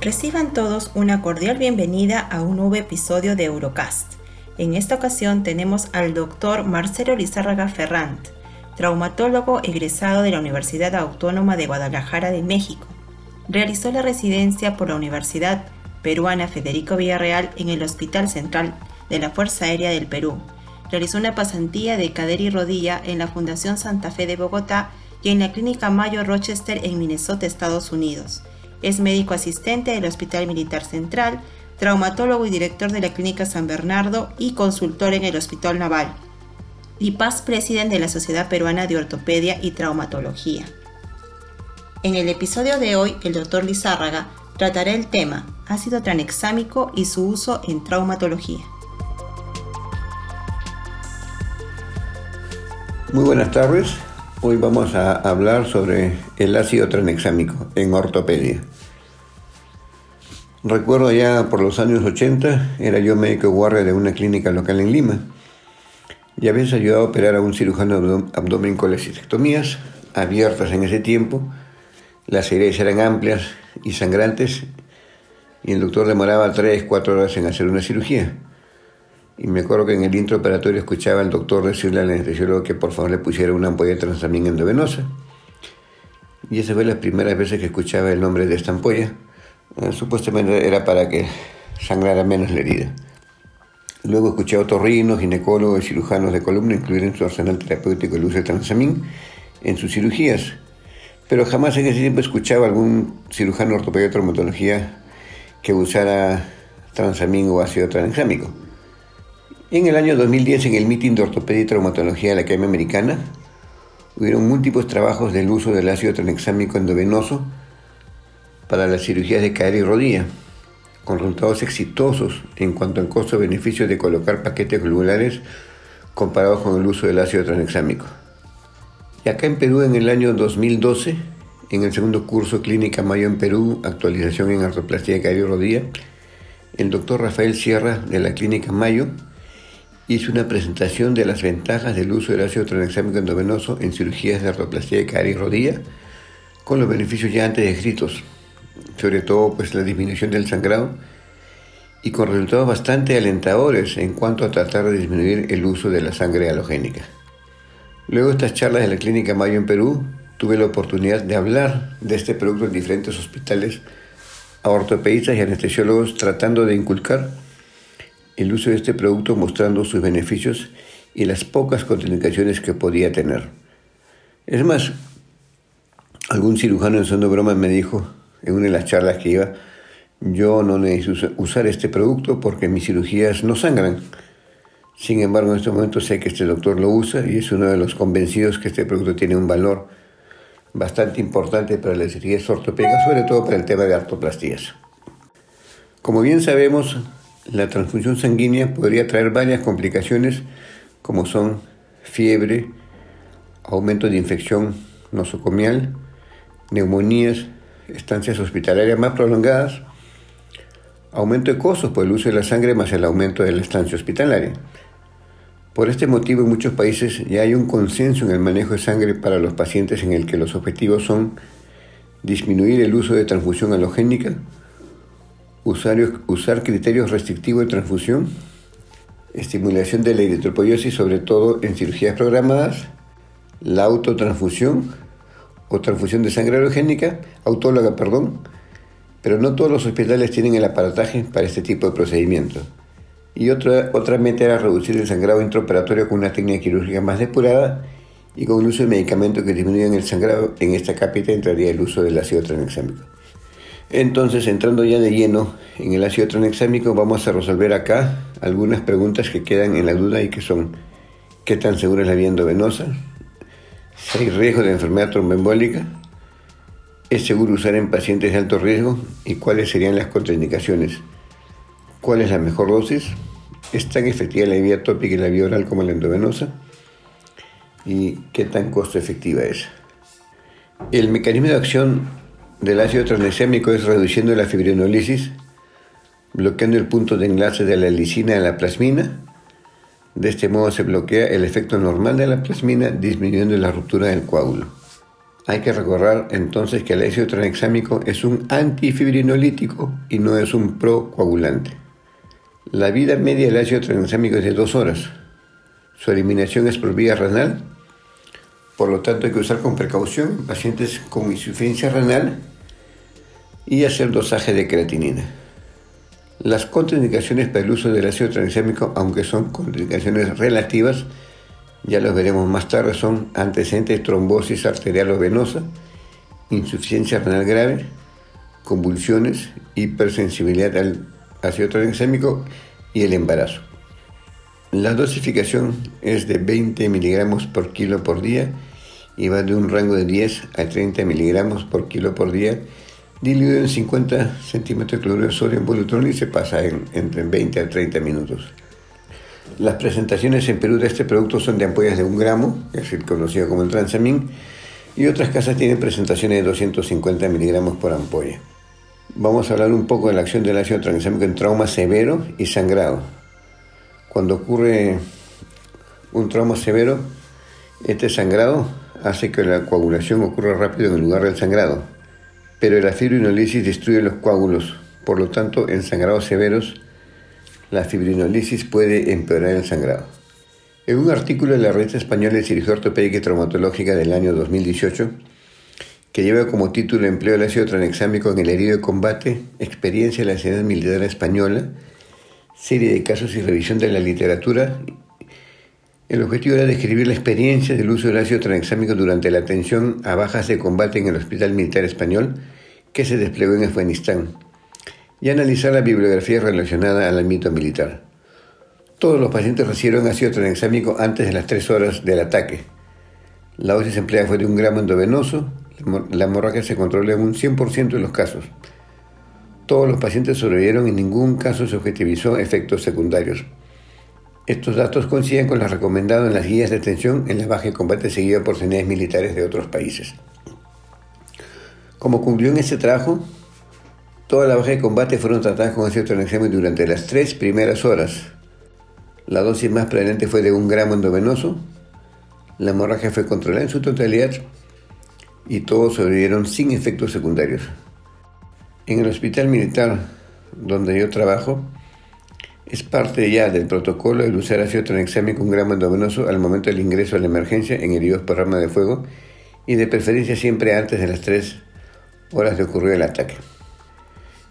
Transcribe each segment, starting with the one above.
Reciban todos una cordial bienvenida a un nuevo episodio de Eurocast. En esta ocasión tenemos al doctor Marcelo Lizárraga Ferrant, traumatólogo egresado de la Universidad Autónoma de Guadalajara de México. Realizó la residencia por la Universidad Peruana Federico Villarreal en el Hospital Central de la Fuerza Aérea del Perú. Realizó una pasantía de cadera y rodilla en la Fundación Santa Fe de Bogotá y en la Clínica Mayo Rochester en Minnesota, Estados Unidos es médico asistente del Hospital Militar Central, traumatólogo y director de la Clínica San Bernardo y consultor en el Hospital Naval. Y past presidente de la Sociedad Peruana de Ortopedia y Traumatología. En el episodio de hoy, el doctor Lizárraga tratará el tema ácido tranexámico y su uso en traumatología. Muy buenas tardes. Hoy vamos a hablar sobre el ácido tranexámico en ortopedia. Recuerdo ya por los años 80, era yo médico guardia de una clínica local en Lima y había ayudado a operar a un cirujano abdomen con lesitectomías abiertas en ese tiempo. Las heridas eran amplias y sangrantes y el doctor demoraba 3, 4 horas en hacer una cirugía. Y me acuerdo que en el intraoperatorio escuchaba al doctor decirle al anestesiólogo que por favor le pusiera una ampolla de transamín endovenosa. Y esa fue la primera vez que escuchaba el nombre de esta ampolla. Eh, supuestamente era para que sangrara menos la herida. Luego escuché a otorrinos, ginecólogos y cirujanos de columna incluir en su arsenal terapéutico el uso de transamín en sus cirugías. Pero jamás en ese tiempo escuchaba algún cirujano ortopedia de traumatología que usara transamín o ácido tranexámico. En el año 2010, en el meeting de ortopedia y traumatología de la Academia Americana, hubieron múltiples trabajos del uso del ácido tranexámico endovenoso para las cirugías de cadera y rodilla, con resultados exitosos en cuanto al costo-beneficio de colocar paquetes globulares comparados con el uso del ácido tranexámico. Y acá en Perú, en el año 2012, en el segundo curso Clínica Mayo en Perú, actualización en artroplastia de cadera y rodilla, el doctor Rafael Sierra de la Clínica Mayo hizo una presentación de las ventajas del uso del ácido tranexámico endovenoso en cirugías de artroplastia de cadera y rodilla, con los beneficios ya antes descritos, sobre todo pues la disminución del sangrado y con resultados bastante alentadores en cuanto a tratar de disminuir el uso de la sangre halogénica. Luego de estas charlas de la Clínica Mayo en Perú, tuve la oportunidad de hablar de este producto en diferentes hospitales a ortopedistas y anestesiólogos tratando de inculcar el uso de este producto mostrando sus beneficios y las pocas contraindicaciones que podía tener. Es más, algún cirujano en son de broma me dijo en una de las charlas que iba, yo no necesito usar este producto porque mis cirugías no sangran. Sin embargo, en este momento sé que este doctor lo usa y es uno de los convencidos que este producto tiene un valor bastante importante para las cirugías ortopédicas, sobre todo para el tema de artoplastías. Como bien sabemos, la transfusión sanguínea podría traer varias complicaciones como son fiebre, aumento de infección nosocomial, neumonías, estancias hospitalarias más prolongadas, aumento de costos por el uso de la sangre más el aumento de la estancia hospitalaria. Por este motivo en muchos países ya hay un consenso en el manejo de sangre para los pacientes en el que los objetivos son disminuir el uso de transfusión halogénica, usar, criterios restrictivos de transfusión, estimulación de la eritropoyesis, sobre todo en cirugías programadas, la autotransfusión o transfusión de sangre halogénica, autóloga, perdón, pero no todos los hospitales tienen el aparataje para este tipo de procedimiento. Y otra, otra meta era reducir el sangrado intraoperatorio con una técnica quirúrgica más depurada y con el uso de medicamentos que disminuyan el sangrado. En esta cápita entraría el uso del ácido tranexámico. Entonces, entrando ya de lleno en el ácido tranexámico, vamos a resolver acá algunas preguntas que quedan en la duda y que son ¿qué tan segura es la vía endovenosa? Si hay riesgo de enfermedad tromboembólica, ¿es seguro usar en pacientes de alto riesgo? ¿Y cuáles serían las contraindicaciones? ¿Cuál es la mejor dosis? ¿Es tan efectiva la vía tópica y la vía oral como la endovenosa? ¿Y qué tan costo efectiva es? El mecanismo de acción del ácido tranexámico es reduciendo la fibrinolisis, bloqueando el punto de enlace de la lisina a la plasmina. De este modo se bloquea el efecto normal de la plasmina, disminuyendo la ruptura del coágulo. Hay que recordar entonces que el ácido tranexámico es un antifibrinolítico y no es un procoagulante. La vida media del ácido tranexámico es de dos horas. Su eliminación es por vía renal por lo tanto, hay que usar con precaución en pacientes con insuficiencia renal y hacer dosaje de creatinina. Las contraindicaciones para el uso del ácido tranexámico, aunque son contraindicaciones relativas, ya los veremos más tarde, son antecedentes de trombosis arterial o venosa, insuficiencia renal grave, convulsiones, hipersensibilidad al ácido tranexámico y el embarazo. La dosificación es de 20 miligramos por kilo por día y va de un rango de 10 a 30 miligramos por kilo por día, diluido en 50 centímetros de cloruro de sodio en bolutron y se pasa en, entre 20 a 30 minutos. Las presentaciones en Perú de este producto son de ampollas de un gramo, es decir, conocido como el transamin, y otras casas tienen presentaciones de 250 miligramos por ampolla. Vamos a hablar un poco de la acción del ácido tranexámico en trauma severo y sangrado. Cuando ocurre un trauma severo, este sangrado hace que la coagulación ocurra rápido en el lugar del sangrado, pero la fibrinolisis destruye los coágulos, por lo tanto en sangrados severos la fibrinolisis puede empeorar el sangrado. En un artículo de la revista española de cirugía ortopédica y traumatológica del año 2018, que lleva como título Empleo del ácido tranexámico en el herido de combate, experiencia de la sanidad militar española, serie de casos y revisión de la literatura el objetivo era describir la experiencia del uso del ácido tranexámico durante la atención a bajas de combate en el Hospital Militar Español que se desplegó en Afganistán y analizar la bibliografía relacionada al ámbito militar. Todos los pacientes recibieron ácido tranexámico antes de las 3 horas del ataque. La dosis empleada fue de un gramo endovenoso. La hemorragia se controló en un 100% de los casos. Todos los pacientes sobrevivieron y en ningún caso se objetivizó efectos secundarios. Estos datos coinciden con los recomendados en las guías de atención en la baja de combate seguida por unidades militares de otros países. Como concluyó en este trabajo, todas las bajas de combate fueron tratadas con ácido tranexámico durante las tres primeras horas. La dosis más prevalente fue de un gramo endovenoso, la hemorragia fue controlada en su totalidad y todos sobrevivieron sin efectos secundarios. En el hospital militar donde yo trabajo, es parte ya del protocolo el usar ácido tranexámico un gramo endovenoso al momento del ingreso a la emergencia en heridos por arma de fuego y de preferencia siempre antes de las 3 horas de ocurrir el ataque.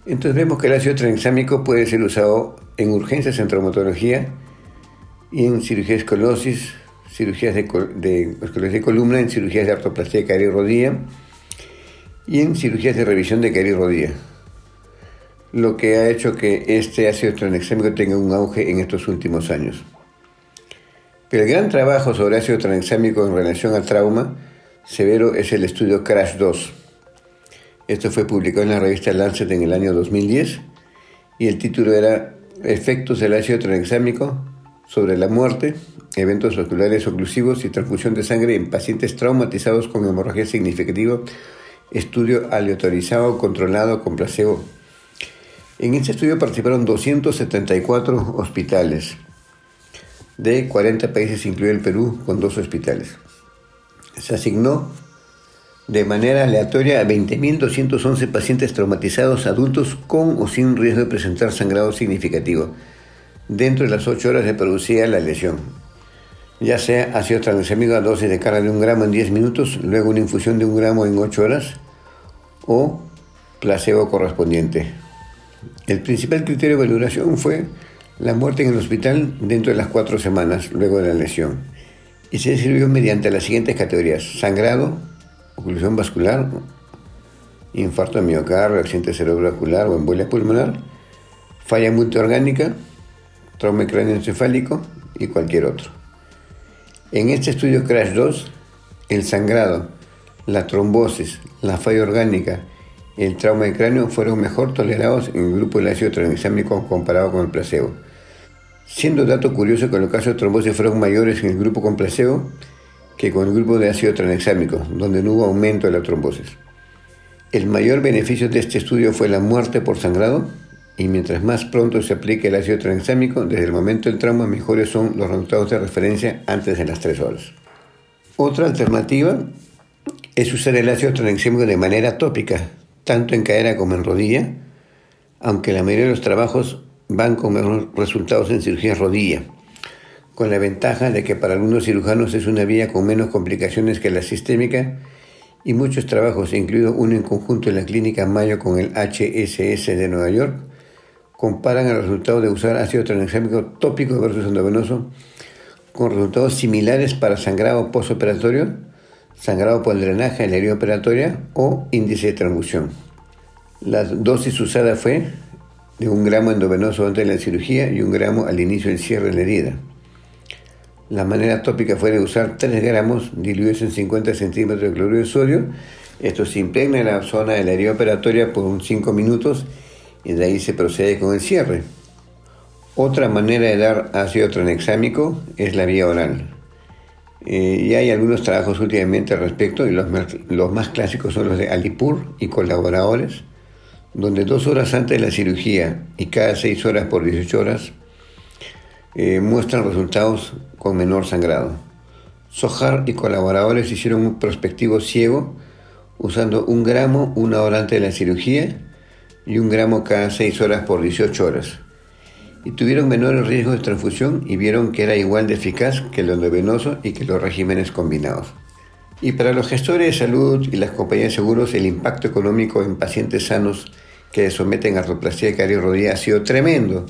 Entonces vemos que el ácido tranexámico puede ser usado en urgencias en traumatología y en cirugía de escolosis, cirugías de, de, de columna, en cirugías de artroplastia de cadera y rodilla y en cirugías de revisión de cadera y rodilla lo que ha hecho que este ácido tranexámico tenga un auge en estos últimos años. Pero el gran trabajo sobre ácido tranexámico en relación al trauma severo es el estudio CRASH 2. Esto fue publicado en la revista Lancet en el año 2010 y el título era Efectos del ácido tranexámico sobre la muerte, eventos oculares oclusivos y transfusión de sangre en pacientes traumatizados con hemorragia significativa, estudio aleatorizado controlado con placebo en este estudio participaron 274 hospitales de 40 países, incluido el Perú, con dos hospitales. Se asignó de manera aleatoria a 20.211 pacientes traumatizados adultos con o sin riesgo de presentar sangrado significativo dentro de las 8 horas de producir la lesión, ya sea ácido tranexámico a dosis de carga de un gramo en 10 minutos, luego una infusión de un gramo en 8 horas o placebo correspondiente. El principal criterio de valoración fue la muerte en el hospital dentro de las cuatro semanas luego de la lesión y se describió mediante las siguientes categorías: sangrado, oclusión vascular, infarto de miocardio, accidente cerebrovascular o embolia pulmonar, falla multiorgánica, trauma encefálico y cualquier otro. En este estudio CRASH 2, el sangrado, la trombosis, la falla orgánica el trauma de cráneo fueron mejor tolerados en el grupo del ácido tranexámico comparado con el placebo. siendo dato curioso que los casos de trombosis fueron mayores en el grupo con placebo que con el grupo de ácido tranexámico, donde no hubo aumento de la trombosis. El mayor beneficio de este estudio fue la muerte por sangrado, y mientras más pronto se aplique el ácido tranexámico, desde el momento del trauma, mejores son los resultados de referencia antes de las 3 horas. Otra alternativa es usar el ácido tranexámico de manera tópica, tanto en cadera como en rodilla, aunque la mayoría de los trabajos van con mejores resultados en cirugía rodilla, con la ventaja de que para algunos cirujanos es una vía con menos complicaciones que la sistémica y muchos trabajos, incluido uno en conjunto en la clínica Mayo con el HSS de Nueva York, comparan el resultado de usar ácido tranexámico tópico versus endovenoso con resultados similares para sangrado postoperatorio, sangrado por el drenaje en la herida operatoria o índice de transfusión. La dosis usada fue de un gramo endovenoso antes de la cirugía y un gramo al inicio del cierre de la herida. La manera tópica fue de usar 3 gramos diluidos en 50 centímetros de cloruro de sodio. Esto se impregna en la zona de la herida operatoria por unos 5 minutos y de ahí se procede con el cierre. Otra manera de dar ácido tranexámico es la vía oral. Eh, y hay algunos trabajos últimamente al respecto, y los, más clásicos son los de Alipur y colaboradores, donde dos horas antes de la cirugía y cada seis horas por 18 horas eh, muestran resultados con menor sangrado. Sojar y colaboradores hicieron un prospectivo ciego usando un gramo una hora antes de la cirugía y un gramo cada 6 horas por 18 horas. Y tuvieron menores riesgos de transfusión y vieron que era igual de eficaz que el endovenoso y que los regímenes combinados. Y para los gestores de salud y las compañías de seguros, el impacto económico en pacientes sanos que someten a artroplastía rodilla ha sido tremendo.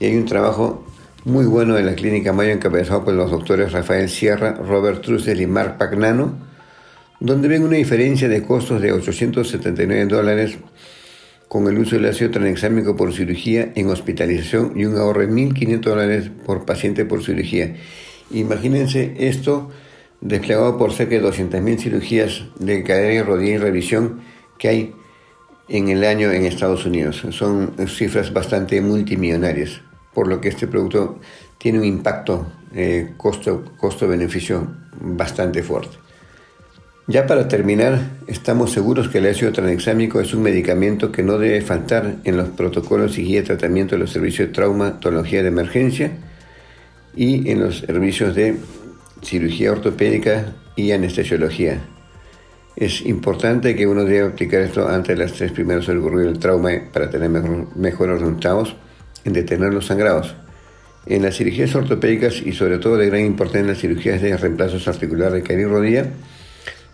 Y hay un trabajo muy bueno de la Clínica Mayo encabezado por los doctores Rafael Sierra, Robert Trussell y Mark Pagnano, donde ven una diferencia de costos de 879 dólares con el uso del ácido tranexámico por cirugía en hospitalización y un ahorro de 1.500 dólares por paciente por cirugía. Imagínense esto desplegado por cerca de 200.000 cirugías de cadera y rodilla y revisión que hay en el año en Estados Unidos. Son cifras bastante multimillonarias, por lo que este producto tiene un impacto eh, costo-beneficio bastante fuerte. Ya para terminar, estamos seguros que el ácido tranexámico es un medicamento que no debe faltar en los protocolos y guía de tratamiento de los servicios de traumatología de emergencia y en los servicios de cirugía ortopédica y anestesiología. Es importante que uno debe aplicar esto antes de las tres primeras horas del trauma para tener mejores resultados en detener los sangrados. En las cirugías ortopédicas y sobre todo de gran importancia en las cirugías de reemplazos articulares de cadera y rodilla,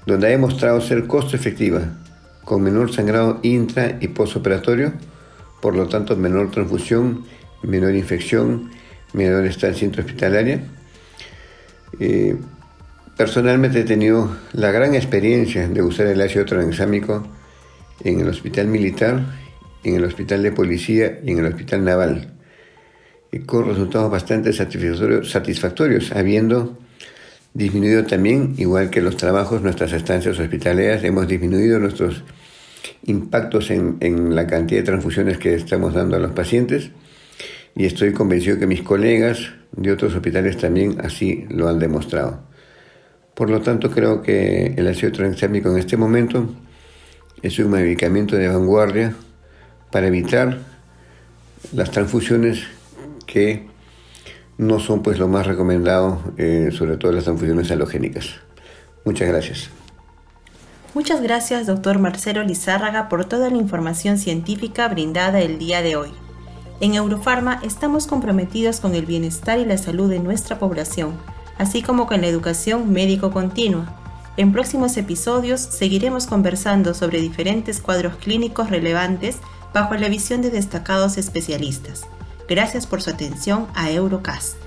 donde ha demostrado ser costo efectiva, con menor sangrado intra y postoperatorio, por lo tanto menor transfusión, menor infección, menor estancia intrahospitalaria. Eh, personalmente he tenido la gran experiencia de usar el ácido tranexámico en el hospital militar, en el hospital de policía y en el hospital naval, con resultados bastante satisfactorios habiendo disminuido también, igual que los trabajos, nuestras estancias hospitalarias, hemos disminuido nuestros impactos en, en, la cantidad de transfusiones que estamos dando a los pacientes y estoy convencido que mis colegas de otros hospitales también así lo han demostrado. Por lo tanto, creo que el ácido tranexámico en este momento es un medicamento de vanguardia para evitar las transfusiones que no son pues lo más recomendado, eh, sobre todo las transfusiones halogénicas. Muchas gracias. Muchas gracias, doctor Marcelo Lizárraga, por toda la información científica brindada el día de hoy. En Eurofarma estamos comprometidos con el bienestar y la salud de nuestra población, así como con la educación médico continua. En próximos episodios seguiremos conversando sobre diferentes cuadros clínicos relevantes bajo la visión de destacados especialistas. Gracias por su atención a Eurocast.